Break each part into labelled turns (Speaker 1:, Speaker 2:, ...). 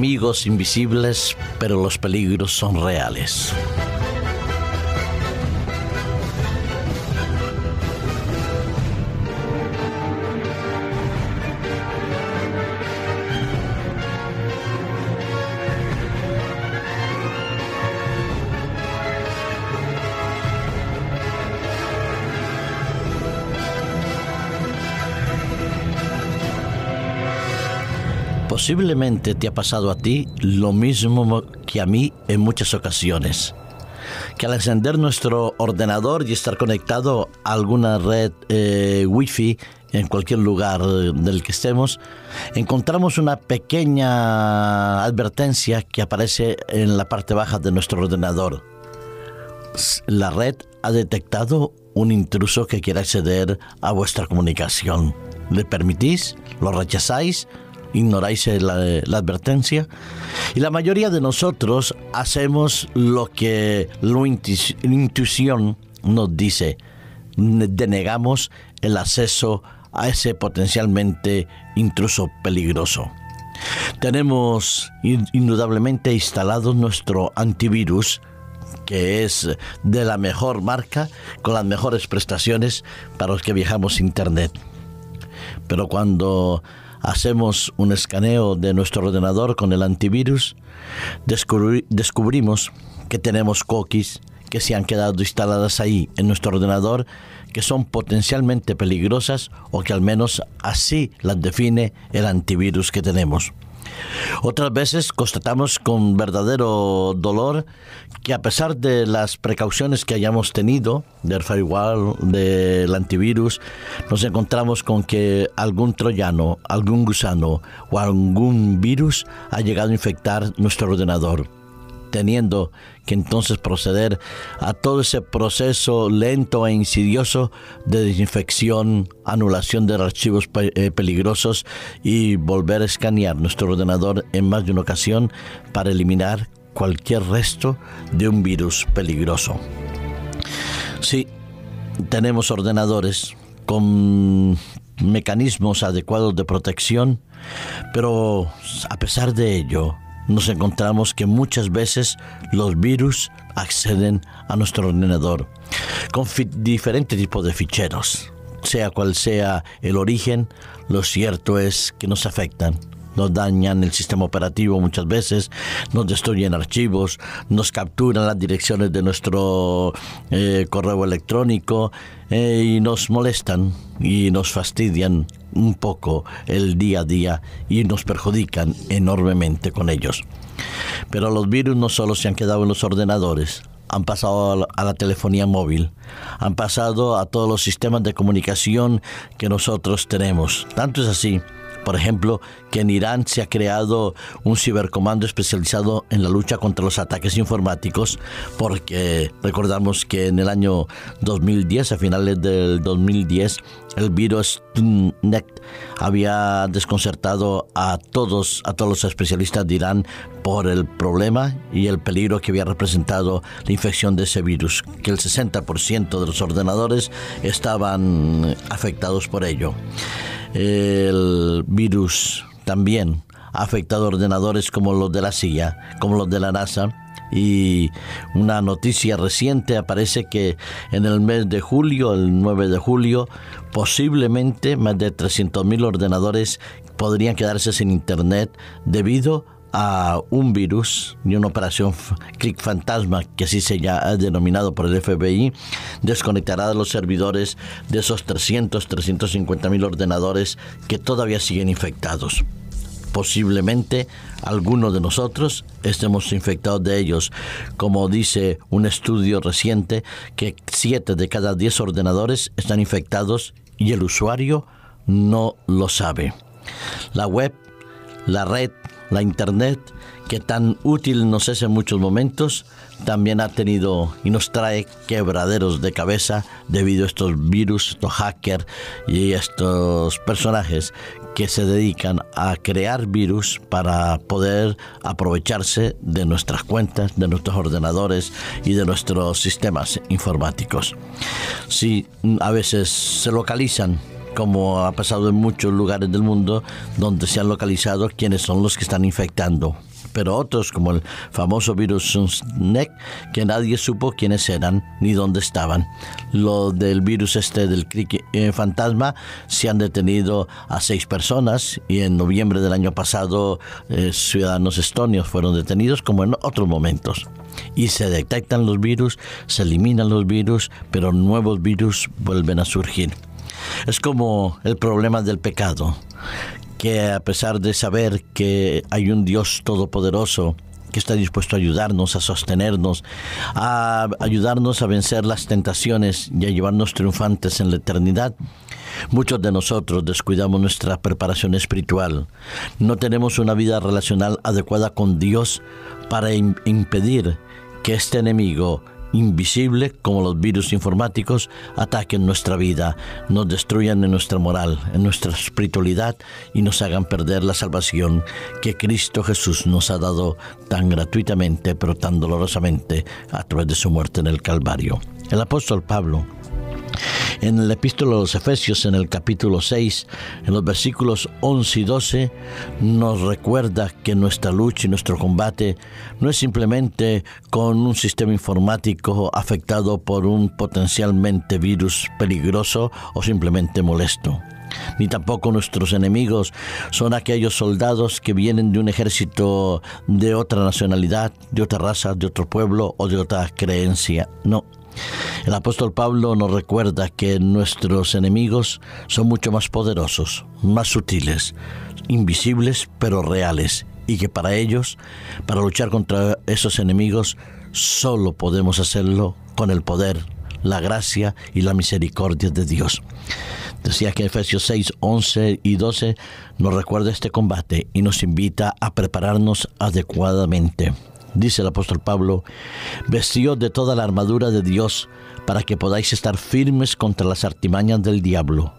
Speaker 1: enemigos invisibles, pero los peligros son reales. Posiblemente te ha pasado a ti lo mismo que a mí en muchas ocasiones. Que al encender nuestro ordenador y estar conectado a alguna red eh, wifi en cualquier lugar del que estemos, encontramos una pequeña advertencia que aparece en la parte baja de nuestro ordenador. La red ha detectado un intruso que quiere acceder a vuestra comunicación. ¿Le permitís? ¿Lo rechazáis? Ignoráis la, la, advertencia. Y la mayoría de nosotros hacemos lo que la intuición nos dice. Denegamos el acceso a ese potencialmente intruso peligroso. Tenemos indudablemente instalado nuestro antivirus, que es de la mejor marca, con las mejores prestaciones para los que viajamos Internet. Pero cuando hacemos un escaneo de nuestro ordenador con el antivirus, descubrimos que tenemos cookies que se han quedado instaladas ahí en nuestro ordenador que son potencialmente peligrosas o que al menos así las define el antivirus que tenemos. Otras veces constatamos con verdadero dolor que a pesar de las precauciones que hayamos tenido del firewall, del antivirus, nos encontramos con que algún troyano, algún gusano o algún virus ha llegado a infectar nuestro ordenador teniendo que entonces proceder a todo ese proceso lento e insidioso de desinfección, anulación de archivos eh, peligrosos y volver a escanear nuestro ordenador en más de una ocasión para eliminar cualquier resto de un virus peligroso. Sí, tenemos ordenadores con mecanismos adecuados de protección, pero a pesar de ello, nos encontramos que muchas veces los virus acceden a nuestro ordenador con diferentes tipos de ficheros. Sea cual sea el origen, lo cierto es que nos afectan nos dañan el sistema operativo muchas veces, nos destruyen archivos, nos capturan las direcciones de nuestro eh, correo electrónico eh, y nos molestan y nos fastidian un poco el día a día y nos perjudican enormemente con ellos. Pero los virus no solo se han quedado en los ordenadores, han pasado a la telefonía móvil, han pasado a todos los sistemas de comunicación que nosotros tenemos. Tanto es así por ejemplo, que en Irán se ha creado un cibercomando especializado en la lucha contra los ataques informáticos, porque recordamos que en el año 2010, a finales del 2010, el virus Net había desconcertado a todos, a todos los especialistas de Irán por el problema y el peligro que había representado la infección de ese virus, que el 60% de los ordenadores estaban afectados por ello. El virus también ha afectado ordenadores como los de la CIA, como los de la NASA. Y una noticia reciente aparece que en el mes de julio, el 9 de julio, posiblemente más de 300.000 ordenadores podrían quedarse sin internet debido a a un virus y una operación Click Fantasma, que así se ha denominado por el FBI, desconectará de los servidores de esos 300, 350 mil ordenadores que todavía siguen infectados. Posiblemente algunos de nosotros estemos infectados de ellos, como dice un estudio reciente que 7 de cada 10 ordenadores están infectados y el usuario no lo sabe. La web, la red, la Internet, que tan útil nos es en muchos momentos, también ha tenido y nos trae quebraderos de cabeza debido a estos virus, estos hackers y estos personajes que se dedican a crear virus para poder aprovecharse de nuestras cuentas, de nuestros ordenadores y de nuestros sistemas informáticos. Sí, a veces se localizan como ha pasado en muchos lugares del mundo donde se han localizado quienes son los que están infectando pero otros como el famoso virus SNEC que nadie supo quiénes eran ni dónde estaban. Lo del virus este del eh, fantasma se han detenido a seis personas y en noviembre del año pasado eh, ciudadanos estonios fueron detenidos como en otros momentos. Y se detectan los virus, se eliminan los virus, pero nuevos virus vuelven a surgir. Es como el problema del pecado, que a pesar de saber que hay un Dios todopoderoso, que está dispuesto a ayudarnos, a sostenernos, a ayudarnos a vencer las tentaciones y a llevarnos triunfantes en la eternidad, muchos de nosotros descuidamos nuestra preparación espiritual. No tenemos una vida relacional adecuada con Dios para impedir que este enemigo invisible como los virus informáticos ataquen nuestra vida, nos destruyan en nuestra moral, en nuestra espiritualidad y nos hagan perder la salvación que Cristo Jesús nos ha dado tan gratuitamente pero tan dolorosamente a través de su muerte en el Calvario. El apóstol Pablo en el epístolo de los Efesios, en el capítulo 6, en los versículos 11 y 12, nos recuerda que nuestra lucha y nuestro combate no es simplemente con un sistema informático afectado por un potencialmente virus peligroso o simplemente molesto ni tampoco nuestros enemigos son aquellos soldados que vienen de un ejército de otra nacionalidad, de otra raza, de otro pueblo o de otra creencia. No, el apóstol Pablo nos recuerda que nuestros enemigos son mucho más poderosos, más sutiles, invisibles pero reales, y que para ellos, para luchar contra esos enemigos, solo podemos hacerlo con el poder, la gracia y la misericordia de Dios. Decía que Efesios 6, 11 y 12 nos recuerda este combate y nos invita a prepararnos adecuadamente dice el apóstol Pablo, vestidos de toda la armadura de Dios para que podáis estar firmes contra las artimañas del diablo,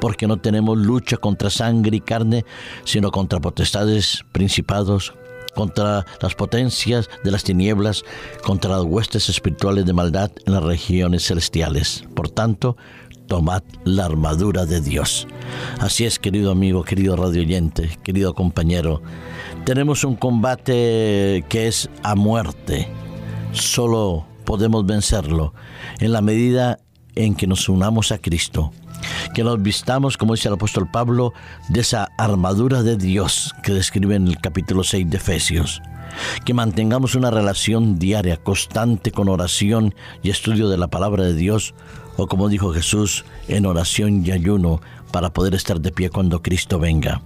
Speaker 1: porque no tenemos lucha contra sangre y carne, sino contra potestades, principados, contra las potencias de las tinieblas, contra las huestes espirituales de maldad en las regiones celestiales. Por tanto, tomad la armadura de Dios. Así es, querido amigo, querido radio oyente, querido compañero, tenemos un combate que es a muerte. Solo podemos vencerlo en la medida en que nos unamos a Cristo. Que nos vistamos, como dice el apóstol Pablo, de esa armadura de Dios que describe en el capítulo 6 de Efesios. Que mantengamos una relación diaria, constante con oración y estudio de la palabra de Dios, o como dijo Jesús, en oración y ayuno, para poder estar de pie cuando Cristo venga.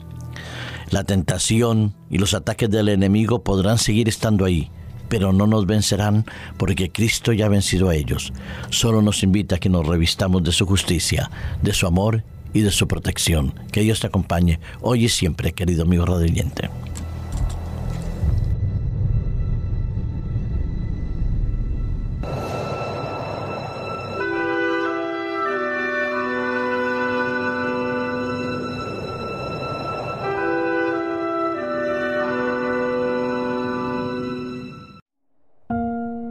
Speaker 1: La tentación y los ataques del enemigo podrán seguir estando ahí, pero no nos vencerán porque Cristo ya ha vencido a ellos. Solo nos invita a que nos revistamos de su justicia, de su amor y de su protección. Que Dios te acompañe hoy y siempre, querido amigo radiante.